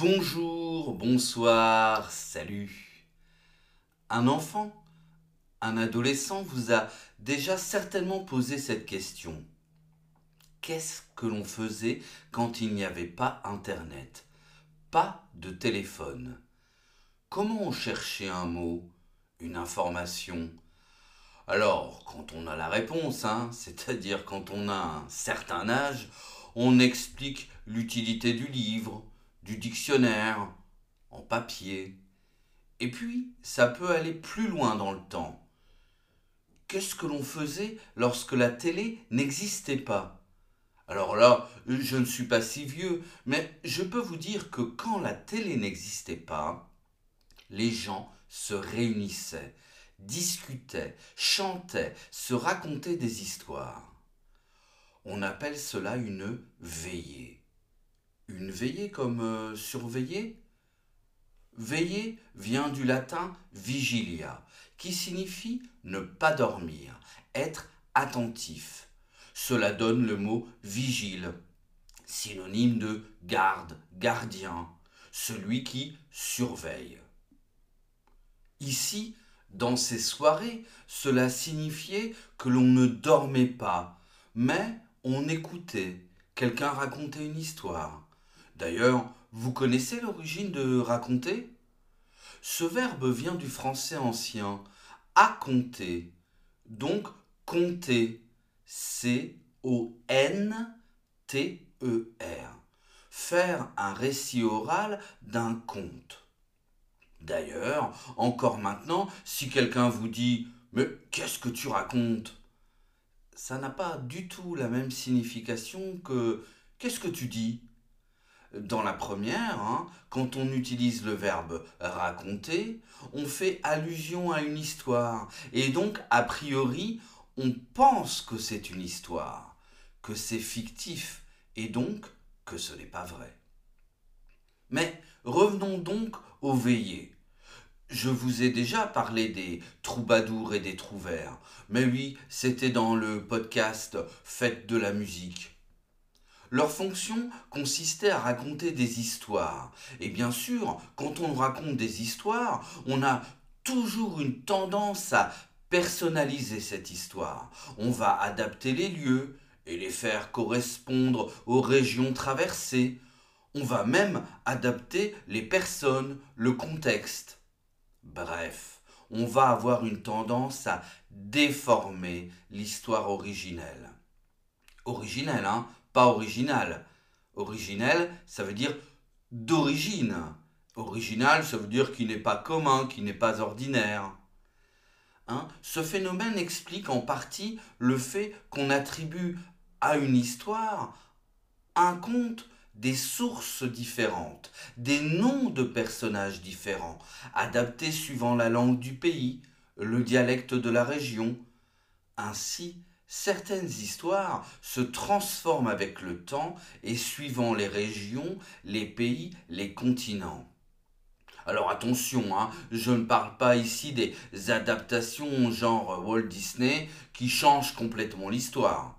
Bonjour, bonsoir, salut. Un enfant, un adolescent vous a déjà certainement posé cette question. Qu'est-ce que l'on faisait quand il n'y avait pas Internet, pas de téléphone? Comment on cherchait un mot, une information? Alors, quand on a la réponse, hein, c'est-à-dire quand on a un certain âge, on explique l'utilité du livre, du dictionnaire, en papier. Et puis, ça peut aller plus loin dans le temps. Qu'est-ce que l'on faisait lorsque la télé n'existait pas? Alors là, je ne suis pas si vieux, mais je peux vous dire que quand la télé n'existait pas, les gens se réunissaient, discutaient, chantaient, se racontaient des histoires. On appelle cela une veillée. Une veillée comme euh, surveiller Veiller vient du latin vigilia, qui signifie ne pas dormir, être attentif. Cela donne le mot vigile, synonyme de garde, gardien, celui qui surveille. Ici, dans ces soirées, cela signifiait que l'on ne dormait pas, mais on écoutait, quelqu'un racontait une histoire. D'ailleurs, vous connaissez l'origine de raconter? Ce verbe vient du français ancien à compter, donc compter, C-O-N-T-E-R, faire un récit oral d'un conte. D'ailleurs, encore maintenant, si quelqu'un vous dit Mais qu'est-ce que tu racontes? Ça n'a pas du tout la même signification que Qu'est-ce que tu dis? Dans la première, hein, quand on utilise le verbe raconter, on fait allusion à une histoire. Et donc, a priori, on pense que c'est une histoire, que c'est fictif, et donc que ce n'est pas vrai. Mais revenons donc aux veillées. Je vous ai déjà parlé des troubadours et des trouvères. Mais oui, c'était dans le podcast Fête de la musique. Leur fonction consistait à raconter des histoires. Et bien sûr, quand on raconte des histoires, on a toujours une tendance à personnaliser cette histoire. On va adapter les lieux et les faire correspondre aux régions traversées. On va même adapter les personnes, le contexte. Bref, on va avoir une tendance à déformer l'histoire originelle. Originelle, hein pas original. Originel, ça veut dire d'origine. Original, ça veut dire qui n'est pas commun, qui n'est pas ordinaire. Hein? Ce phénomène explique en partie le fait qu'on attribue à une histoire un conte des sources différentes, des noms de personnages différents, adaptés suivant la langue du pays, le dialecte de la région. Ainsi, certaines histoires se transforment avec le temps et suivant les régions, les pays, les continents. Alors attention, hein, je ne parle pas ici des adaptations genre Walt Disney qui changent complètement l'histoire.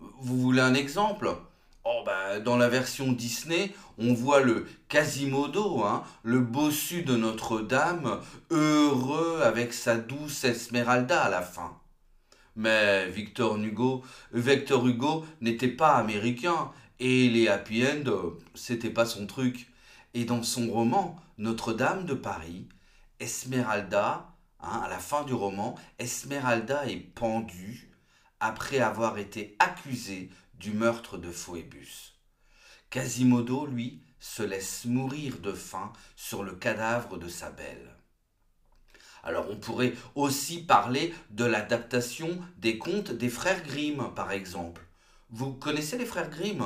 Vous voulez un exemple? Oh bah, dans la version Disney, on voit le Quasimodo, hein, le bossu de Notre-Dame, heureux avec sa douce Esmeralda à la fin. Mais Victor Hugo, Victor Hugo n'était pas américain et les happy end, c'était pas son truc. Et dans son roman Notre-Dame de Paris, Esmeralda, hein, à la fin du roman, Esmeralda est pendue après avoir été accusée du meurtre de Phoebus. Quasimodo, lui, se laisse mourir de faim sur le cadavre de sa belle. Alors on pourrait aussi parler de l'adaptation des contes des frères Grimm, par exemple. Vous connaissez les frères Grimm?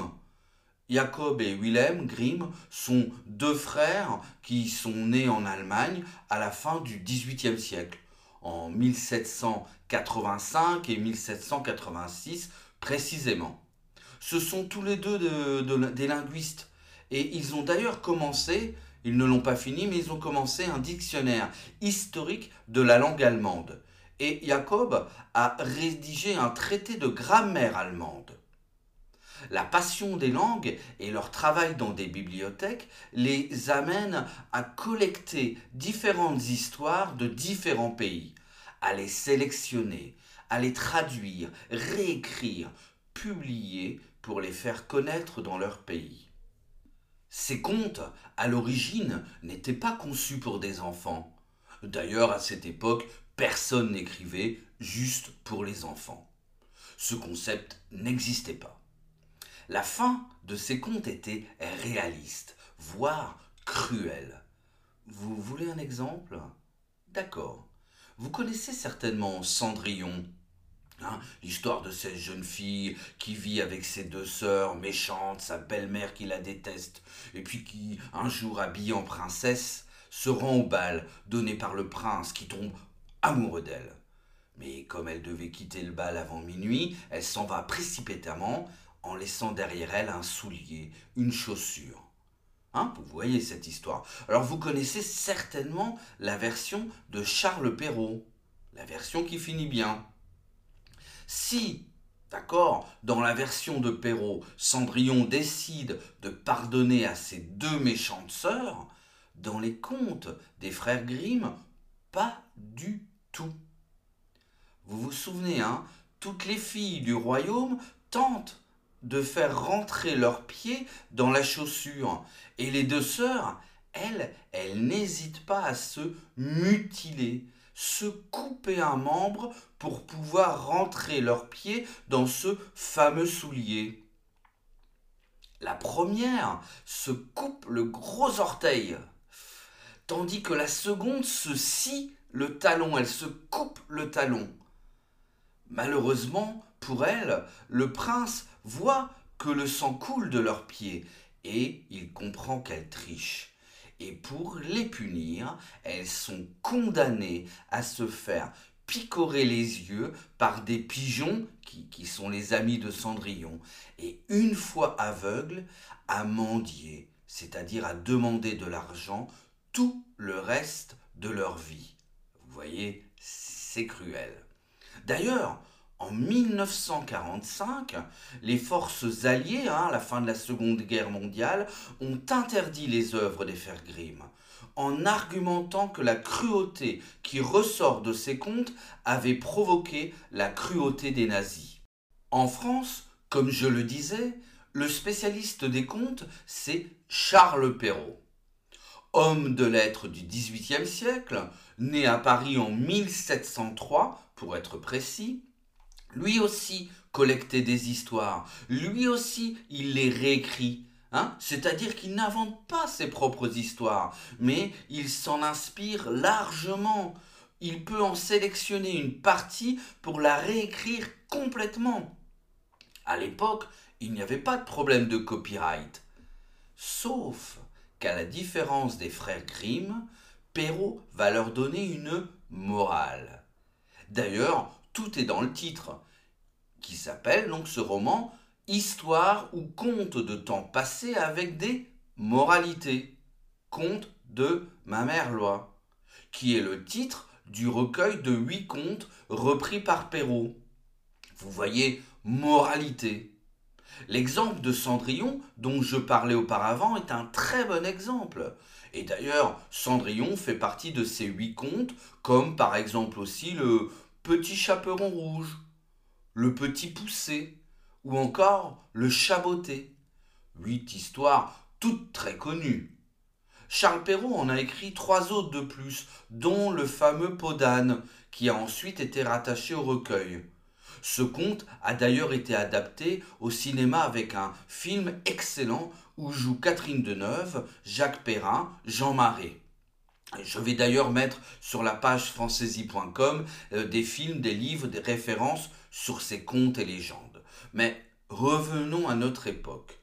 Jacob et Wilhelm Grimm sont deux frères qui sont nés en Allemagne à la fin du XVIIIe siècle, en 1785 et 1786 précisément. Ce sont tous les deux des linguistes et ils ont d'ailleurs commencé ils ne l'ont pas fini, mais ils ont commencé un dictionnaire historique de la langue allemande. Et Jacob a rédigé un traité de grammaire allemande. La passion des langues et leur travail dans des bibliothèques les amènent à collecter différentes histoires de différents pays, à les sélectionner, à les traduire, réécrire, publier pour les faire connaître dans leur pays. Ces contes, à l'origine, n'étaient pas conçus pour des enfants. D'ailleurs, à cette époque, personne n'écrivait juste pour les enfants. Ce concept n'existait pas. La fin de ces contes était réaliste, voire cruelle. Vous voulez un exemple? D'accord. Vous connaissez certainement Cendrillon, hein, l'histoire de cette jeune fille qui vit avec ses deux sœurs méchantes, sa belle-mère qui la déteste, et puis qui, un jour habillée en princesse, se rend au bal donné par le prince qui tombe amoureux d'elle. Mais comme elle devait quitter le bal avant minuit, elle s'en va précipitamment en laissant derrière elle un soulier, une chaussure. Hein, vous voyez cette histoire. Alors vous connaissez certainement la version de Charles Perrault, la version qui finit bien. Si, d'accord, dans la version de Perrault, Cendrillon décide de pardonner à ses deux méchantes sœurs, dans les contes des frères Grimm, pas du tout. Vous vous souvenez, hein, toutes les filles du royaume tentent de faire rentrer leurs pieds dans la chaussure. Et les deux sœurs, elles, elles n'hésitent pas à se mutiler, se couper un membre pour pouvoir rentrer leurs pieds dans ce fameux soulier. La première se coupe le gros orteil, tandis que la seconde se scie le talon, elle se coupe le talon. Malheureusement, pour elle, le prince voit que le sang coule de leurs pieds et il comprend qu'elles trichent. Et pour les punir, elles sont condamnées à se faire picorer les yeux par des pigeons qui, qui sont les amis de Cendrillon, et une fois aveugles, à mendier, c'est-à-dire à demander de l'argent tout le reste de leur vie. Vous voyez, c'est cruel. D'ailleurs, en 1945, les forces alliées, hein, à la fin de la Seconde Guerre mondiale, ont interdit les œuvres des Grimm, en argumentant que la cruauté qui ressort de ces contes avait provoqué la cruauté des nazis. En France, comme je le disais, le spécialiste des contes, c'est Charles Perrault. Homme de lettres du XVIIIe siècle, né à Paris en 1703, pour être précis, lui aussi collectait des histoires, lui aussi il les réécrit. Hein C'est-à-dire qu'il n'invente pas ses propres histoires, mais il s'en inspire largement. Il peut en sélectionner une partie pour la réécrire complètement. À l'époque, il n'y avait pas de problème de copyright. Sauf qu'à la différence des frères Grimm, Perrault va leur donner une morale. D'ailleurs, tout est dans le titre, qui s'appelle donc ce roman Histoire ou conte de temps passé avec des moralités. Conte de ma mère loi, qui est le titre du recueil de huit contes repris par Perrault. Vous voyez, moralité. L'exemple de Cendrillon, dont je parlais auparavant, est un très bon exemple. Et d'ailleurs, Cendrillon fait partie de ces huit contes, comme par exemple aussi le Petit Chaperon Rouge, le Petit Poussé, ou encore le Chaboté. Huit histoires toutes très connues. Charles Perrault en a écrit trois autres de plus, dont le fameux Podane, qui a ensuite été rattaché au recueil. Ce conte a d'ailleurs été adapté au cinéma avec un film excellent où jouent Catherine Deneuve, Jacques Perrin, Jean Marais. Je vais d'ailleurs mettre sur la page francaisie.com euh, des films, des livres, des références sur ces contes et légendes. Mais revenons à notre époque.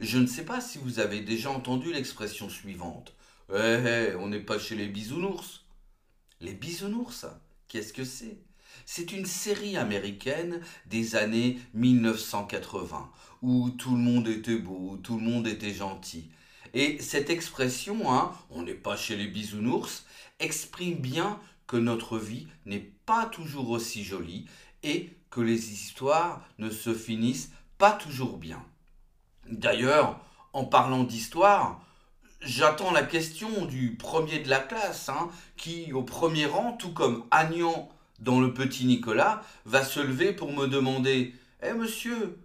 Je ne sais pas si vous avez déjà entendu l'expression suivante. Eh, eh on n'est pas chez les bisounours. Les bisounours, qu'est-ce que c'est? C'est une série américaine des années 1980, où tout le monde était beau, où tout le monde était gentil. Et cette expression, hein, on n'est pas chez les bisounours, exprime bien que notre vie n'est pas toujours aussi jolie et que les histoires ne se finissent pas toujours bien. D'ailleurs, en parlant d'histoire, j'attends la question du premier de la classe, hein, qui, au premier rang, tout comme Agnan dans le petit Nicolas, va se lever pour me demander Eh monsieur,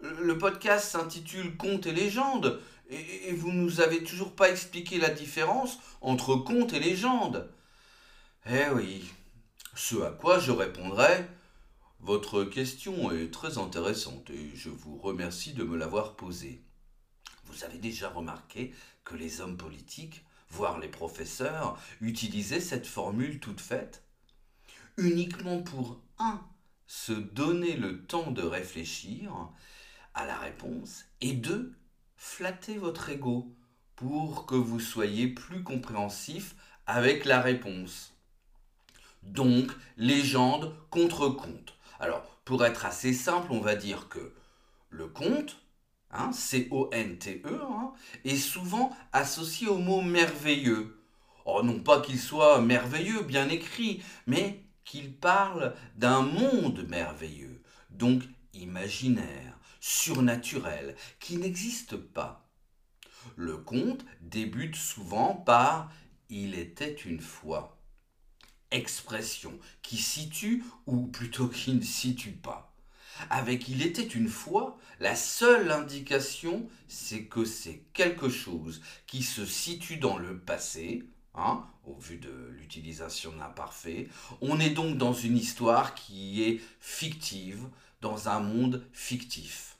le podcast s'intitule Contes et légendes, et, vous vous nous avez toujours pas expliqué la différence entre contes et légendes. Eh oui. Ce à quoi je répondrai Votre question est très intéressante et je vous remercie de me l'avoir posée. Vous avez déjà remarqué que les hommes politiques, voire les professeurs, utilisaient cette formule toute faite? Uniquement pour un, se donner le temps de réfléchir à la réponse, et deux, flatter votre ego pour que vous soyez plus compréhensif avec la réponse. Donc, légende contre conte. Alors, pour être assez simple, on va dire que le conte, hein, C-O-N-T-E, hein, est souvent associé au mot merveilleux. Oh, non pas qu'il soit merveilleux, bien écrit, mais qu'il parle d'un monde merveilleux, donc imaginaire, surnaturel, qui n'existe pas. Le conte débute souvent par Il était une fois. Expression qui situe ou plutôt qui ne situe pas. Avec Il était une fois, la seule indication, c'est que c'est quelque chose qui se situe dans le passé, Hein, au vu de l'utilisation de l'imparfait. On est donc dans une histoire qui est fictive, dans un monde fictif.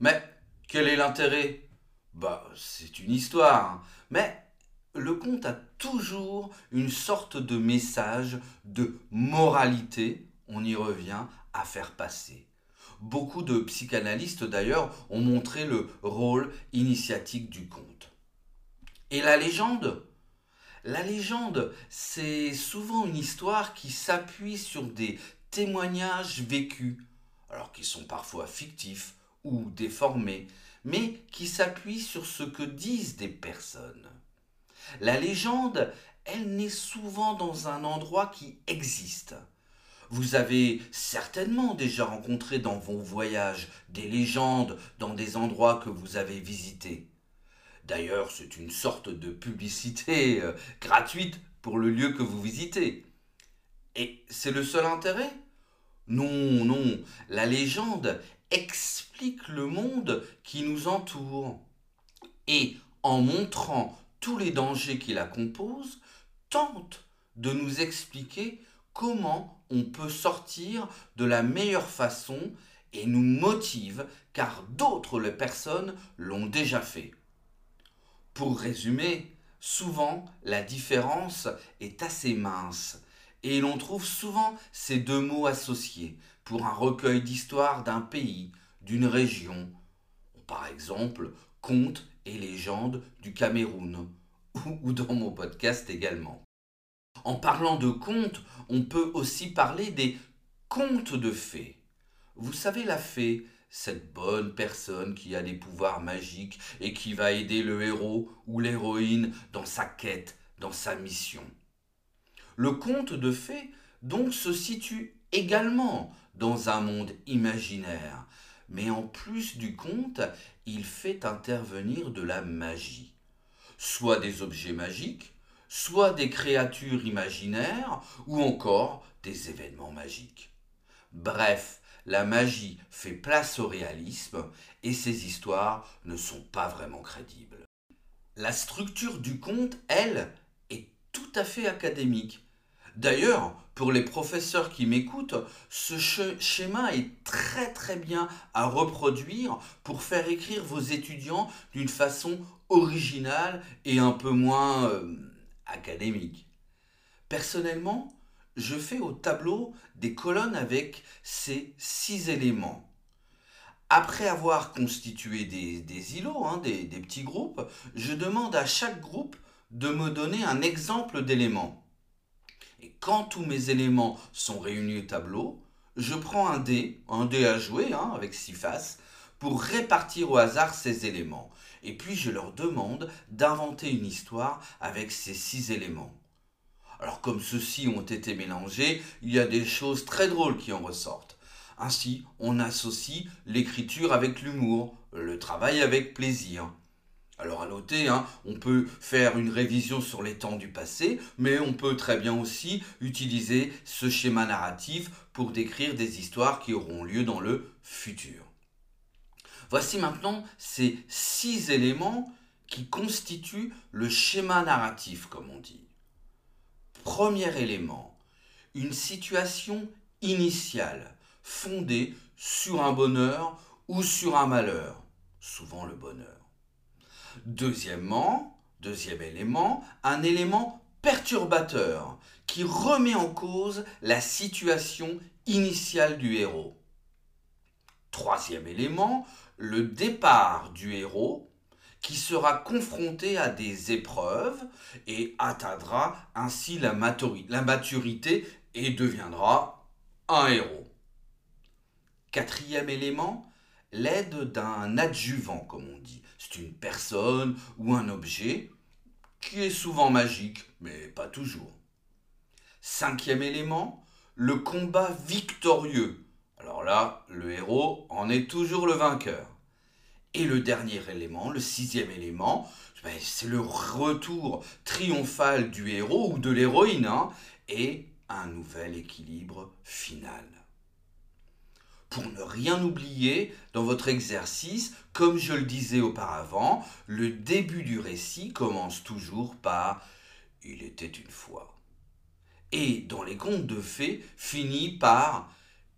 Mais quel est l'intérêt? Bah, c'est une histoire, hein. mais le conte a toujours une sorte de message de moralité, on y revient, à faire passer. Beaucoup de psychanalystes d'ailleurs ont montré le rôle initiatique du conte. Et la légende? La légende, c'est souvent une histoire qui s'appuie sur des témoignages vécus, alors qui sont parfois fictifs ou déformés, mais qui s'appuient sur ce que disent des personnes. La légende, elle naît souvent dans un endroit qui existe. Vous avez certainement déjà rencontré dans vos voyages des légendes dans des endroits que vous avez visités. D'ailleurs, c'est une sorte de publicité euh, gratuite pour le lieu que vous visitez. Et c'est le seul intérêt? Non, non, la légende explique le monde qui nous entoure. Et en montrant tous les dangers qui la composent, tente de nous expliquer comment on peut sortir de la meilleure façon et nous motive car d'autres personnes l'ont déjà fait. Pour résumer, souvent la différence est assez mince et l'on trouve souvent ces deux mots associés pour un recueil d'histoires d'un pays, d'une région, par exemple contes et légendes du Cameroun, ou dans mon podcast également. En parlant de contes, on peut aussi parler des contes de fées. Vous savez, la fée, cette bonne personne qui a des pouvoirs magiques et qui va aider le héros ou l'héroïne dans sa quête, dans sa mission. Le conte de fées donc se situe également dans un monde imaginaire, mais en plus du conte, il fait intervenir de la magie, soit des objets magiques, soit des créatures imaginaires, ou encore des événements magiques. Bref, la magie fait place au réalisme et ces histoires ne sont pas vraiment crédibles. La structure du conte, elle, est tout à fait académique. D'ailleurs, pour les professeurs qui m'écoutent, ce schéma est très très bien à reproduire pour faire écrire vos étudiants d'une façon originale et un peu moins euh, académique. Personnellement, je fais au tableau des colonnes avec ces six éléments. Après avoir constitué des, îlots, hein, des, des petits groupes, je demande à chaque groupe de me donner un exemple d'élément. Et quand tous mes éléments sont réunis au tableau, je prends un dé, un dé à jouer hein, avec six faces, pour répartir au hasard ces éléments. Et puis je leur demande d'inventer une histoire avec ces six éléments. Alors comme ceux-ci ont été mélangés, il y a des choses très drôles qui en ressortent. Ainsi, on associe l'écriture avec l'humour, le travail avec plaisir. Alors à noter, hein, on peut faire une révision sur les temps du passé, mais on peut très bien aussi utiliser ce schéma narratif pour décrire des histoires qui auront lieu dans le futur. Voici maintenant ces six éléments qui constituent le schéma narratif, comme on dit. Premier élément, une situation initiale fondée sur un bonheur ou sur un malheur, souvent le bonheur. Deuxièmement, deuxième élément, un élément perturbateur qui remet en cause la situation initiale du héros. Troisième élément, le départ du héros qui sera confronté à des épreuves et atteindra ainsi la maturité et deviendra un héros. Quatrième élément, l'aide d'un adjuvant, comme on dit. Une personne ou un objet qui est souvent magique, mais pas toujours. Cinquième élément, le combat victorieux. Alors là, le héros en est toujours le vainqueur. Et le dernier élément, le sixième élément, ben, c'est le retour triomphal du héros ou de l'héroïne hein, et un nouvel équilibre final pour ne rien oublier dans votre exercice, comme je le disais auparavant, le début du récit commence toujours par Il était une fois. Et dans les contes de fées finit par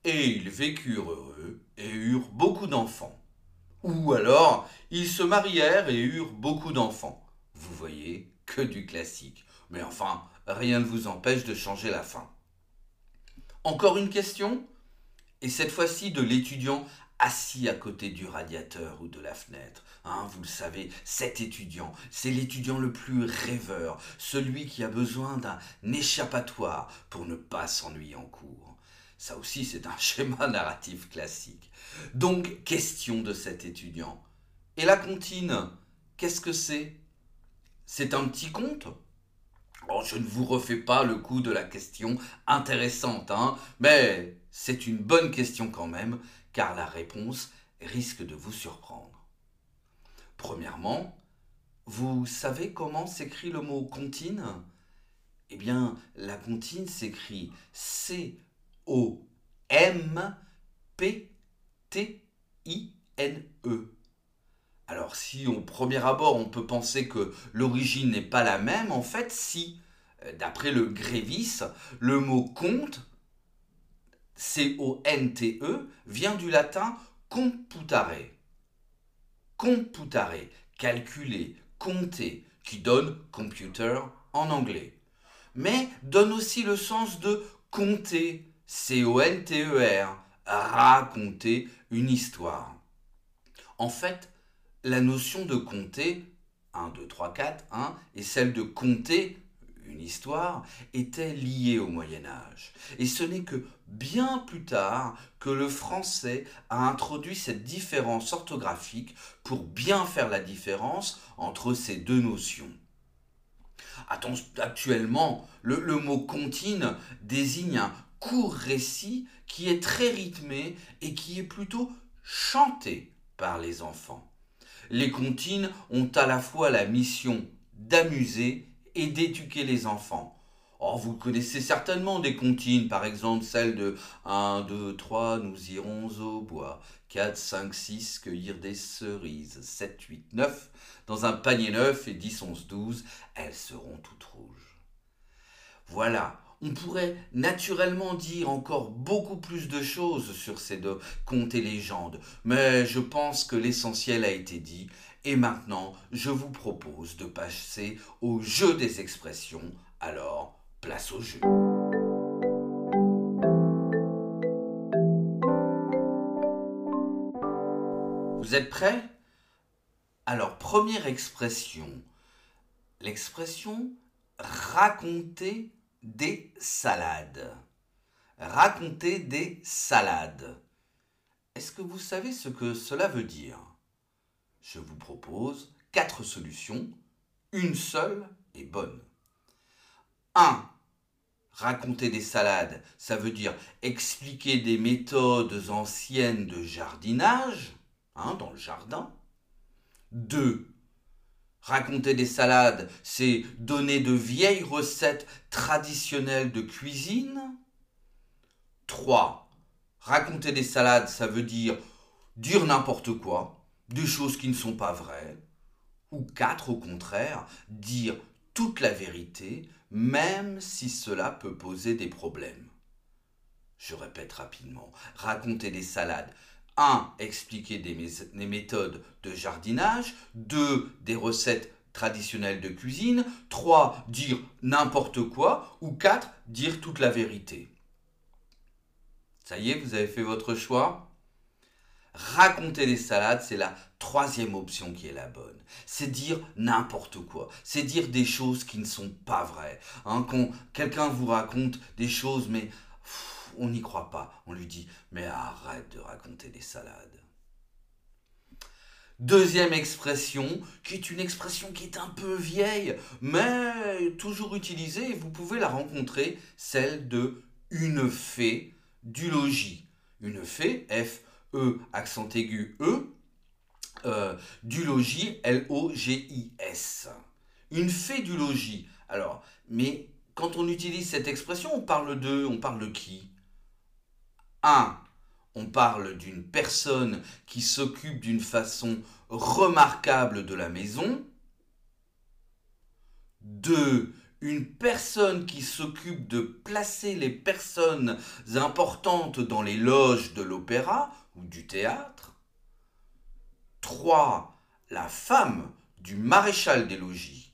Et ils vécurent heureux et eurent beaucoup d'enfants. Ou alors Ils se marièrent et eurent beaucoup d'enfants. Vous voyez, que du classique. Mais enfin, rien ne vous empêche de changer la fin. Encore une question? Et cette fois-ci de l'étudiant assis à côté du radiateur ou de la fenêtre. Hein, vous le savez, cet étudiant, c'est l'étudiant le plus rêveur, celui qui a besoin d'un échappatoire pour ne pas s'ennuyer en cours. Ça aussi, c'est un schéma narratif classique. Donc, question de cet étudiant. Et la comptine, qu'est-ce que c'est? C'est un petit conte? Oh, je ne vous refais pas le coup de la question intéressante, hein, mais c'est une bonne question quand même, car la réponse risque de vous surprendre. Premièrement, vous savez comment s'écrit le mot comptine? Eh bien, la comptine s'écrit C-O-M-P-T-I-N-E. Alors si au premier abord on peut penser que l'origine n'est pas la même, en fait si, euh, d'après le Grévis, le mot compte, C-O-N-T-E, vient du latin computare. Computare, calculer, compter, qui donne computer en anglais. Mais donne aussi le sens de compter, C-O-N-T-E-R, raconter une histoire. En fait, la notion de compter, 1, 2, 3, 4, 1, et celle de compter, une histoire, était liée au Moyen Âge. Et ce n'est que bien plus tard que le français a introduit cette différence orthographique pour bien faire la différence entre ces deux notions. Actuellement, le, mot comptine désigne un court récit qui est très rythmé et qui est plutôt chanté par les enfants les comptines ont à la fois la mission d'amuser et d'éduquer les enfants. Oh, vous connaissez certainement des comptines, par exemple celle de 1, 2, 3, nous irons au bois, 4, 5, 6, cueillir des cerises, 7, 8, 9, dans un panier neuf, et 10, 11, 12, elles seront toutes rouges. Voilà, on pourrait naturellement dire encore beaucoup plus de choses sur ces deux contes et légendes, mais je pense que l'essentiel a été dit, et maintenant je vous propose de passer au jeu des expressions, alors place au jeu. Vous êtes prêts? Alors première expression, l'expression raconter des salades. Raconter des salades. Est-ce que vous savez ce que cela veut dire? Je vous propose quatre solutions. Une seule est bonne. 1. raconter des salades, ça veut dire expliquer des méthodes anciennes de jardinage, hein, dans le jardin. 2. Raconter des salades, c'est donner de vieilles recettes traditionnelles de cuisine. 3. Raconter des salades, ça veut dire dire n'importe quoi, des choses qui ne sont pas vraies. Ou 4, au contraire, dire toute la vérité, même si cela peut poser des problèmes. Je répète rapidement, raconter des salades. 1. Expliquer des, méthodes de jardinage. 2. Des recettes traditionnelles de cuisine. 3. Dire n'importe quoi. Ou 4. Dire toute la vérité. Ça y est, vous avez fait votre choix? Raconter des salades, c'est la troisième option qui est la bonne. C'est dire n'importe quoi. C'est dire des choses qui ne sont pas vraies. Hein, quand quelqu'un vous raconte des choses, mais on n'y croit pas. On lui dit, mais arrête de raconter des salades. Deuxième expression, qui est une expression qui est un peu vieille, mais toujours utilisée, vous pouvez la rencontrer, celle de une fée du logis. Une fée, F E, accent aigu E, euh, du logis, L-O-G-I-S. Une fée du logis. Alors, mais quand on utilise cette expression, on parle de, on parle de qui? 1. On parle d'une personne qui s'occupe d'une façon remarquable de la maison. 2 une personne qui s'occupe de placer les personnes importantes dans les loges de l'opéra ou du théâtre. 3. La femme du maréchal des logis.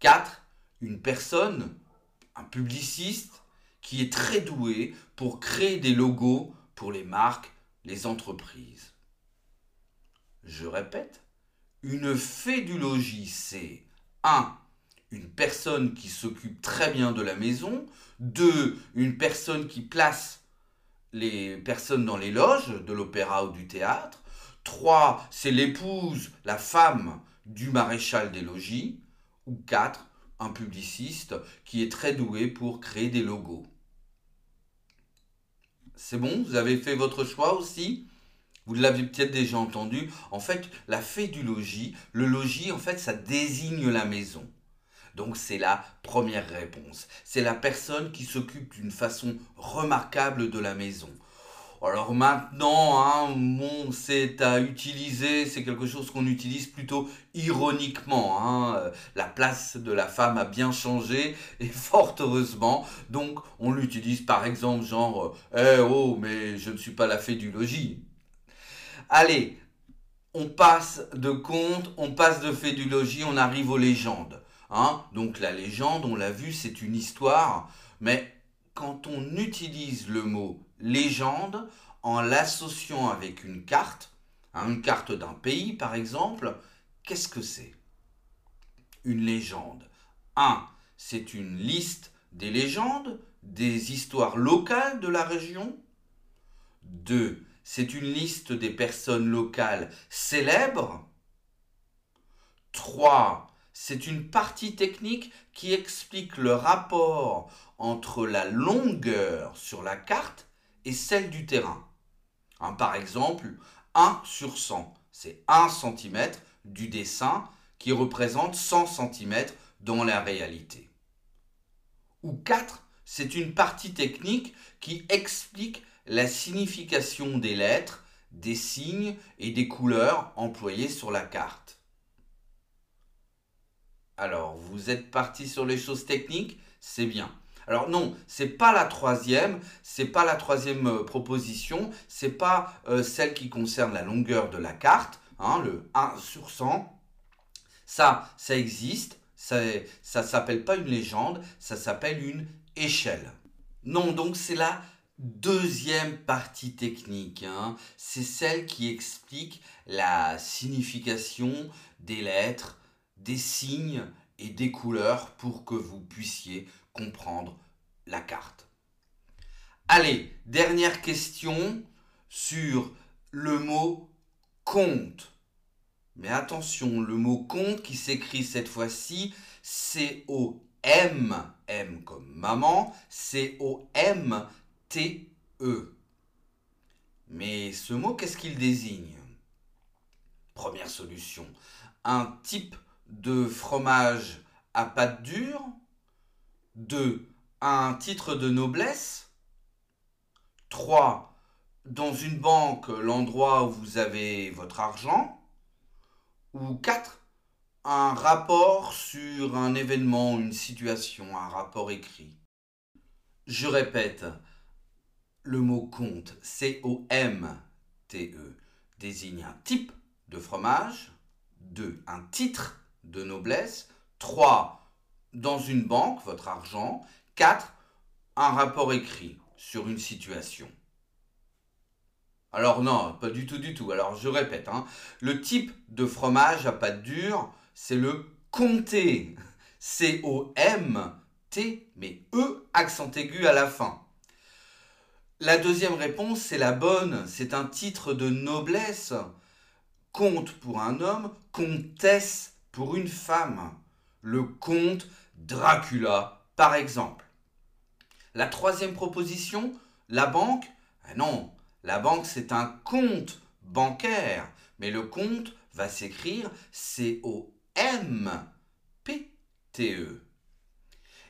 4. Une personne, un publiciste, qui est très doué pour créer des logos pour les marques, les entreprises. Je répète, une fée du logis, c'est 1 une personne qui s'occupe très bien de la maison. Deux, une personne qui place les personnes dans les loges de l'opéra ou du théâtre. Trois, c'est l'épouse, la femme du maréchal des logis. Ou quatre, un publiciste qui est très doué pour créer des logos. C'est bon, vous avez fait votre choix aussi? Vous l'avez peut-être déjà entendu. En fait, la fée du logis, le logis, en fait, ça désigne la maison. Donc c'est la première réponse. C'est la personne qui s'occupe d'une façon remarquable de la maison. Alors maintenant, hein, c'est à utiliser, c'est quelque chose qu'on utilise plutôt ironiquement. Hein. La place de la femme a bien changé et fort heureusement. Donc on l'utilise par exemple genre Eh oh, mais je ne suis pas la fée du logis. Allez, on passe de conte, on passe de fée du logis, on arrive aux légendes. Hein. Donc la légende, on l'a vu, c'est une histoire, mais quand on utilise le mot légende en l'associant avec une carte, hein, une carte d'un pays par exemple, qu'est-ce que c'est? Une légende. 1. C'est une liste des légendes, des histoires locales de la région. 2. C'est une liste des personnes locales célèbres. 3 c'est une partie technique qui explique le rapport entre la longueur sur la carte et celle du terrain. Hein, par exemple, 1 sur 100, c'est 1 cm du dessin qui représente 100 cm dans la réalité. Ou 4, c'est une partie technique qui explique la signification des lettres, des signes et des couleurs employées sur la carte. Alors, vous êtes parti sur les choses techniques, c'est bien. Alors non, c'est pas la troisième, c'est pas la troisième euh, proposition, c'est pas euh, celle qui concerne la longueur de la carte, hein, le 1 sur 100. Ça, ça existe, ça, ça s'appelle pas une légende, ça s'appelle une échelle. Non, donc c'est la deuxième partie technique, hein. c'est celle qui explique la signification des lettres, des signes et des couleurs pour que vous puissiez comprendre la carte. Allez, dernière question sur le mot compte. Mais attention, le mot compte qui s'écrit cette fois-ci C-O-N-T-E M, M comme maman, C-O-M-T-E. Mais ce mot, qu'est-ce qu'il désigne? Première solution, un type de fromage à pâte dure. 2. Un titre de noblesse. 3. Dans une banque, l'endroit où vous avez votre argent. Ou 4 un rapport sur un événement, une situation, un rapport écrit. Je répète, le mot compte, C-O-M-T-E, désigne un type de fromage, 2. un titre de noblesse, 3. dans une banque, votre argent, 4. un rapport écrit sur une situation. Alors non, pas du tout, du tout. Alors je répète, hein, le type de fromage à pâte dure, c'est le comté. C-O-M-T, mais E accent aigu à la fin. La deuxième réponse, c'est la bonne. C'est un titre de noblesse. Comte pour un homme, comtesse pour une femme. Le comte Dracula, par exemple. La troisième proposition, la banque? Ah non, la banque, c'est un compte bancaire. Mais le compte va s'écrire C-O M-P-T-E.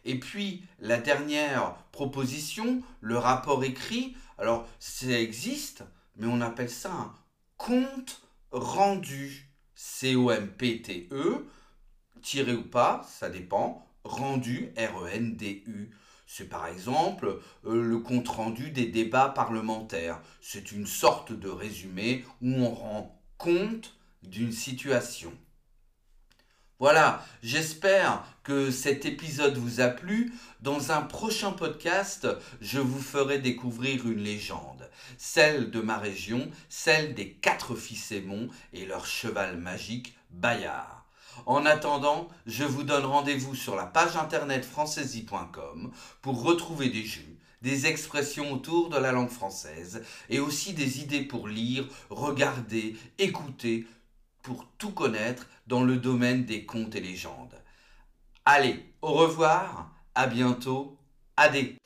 Et puis la dernière proposition, le rapport écrit, alors ça existe, mais on appelle ça un compte rendu. C-O-M-P-T-E, tiré ou pas, ça dépend, rendu, R-E-N-D-U. C'est par exemple euh, le compte rendu des débats parlementaires. C'est une sorte de résumé où on rend compte d'une situation. Voilà, j'espère que cet épisode vous a plu. Dans un prochain podcast, je vous ferai découvrir une légende, celle de ma région, celle des quatre fils Aimons et leur cheval magique Bayard. En attendant, je vous donne rendez-vous sur la page internet françaisie.com pour retrouver des jeux, des expressions autour de la langue française et aussi des idées pour lire, regarder, écouter, pour tout connaître dans le domaine des contes et légendes. Allez, au revoir, à bientôt, adé.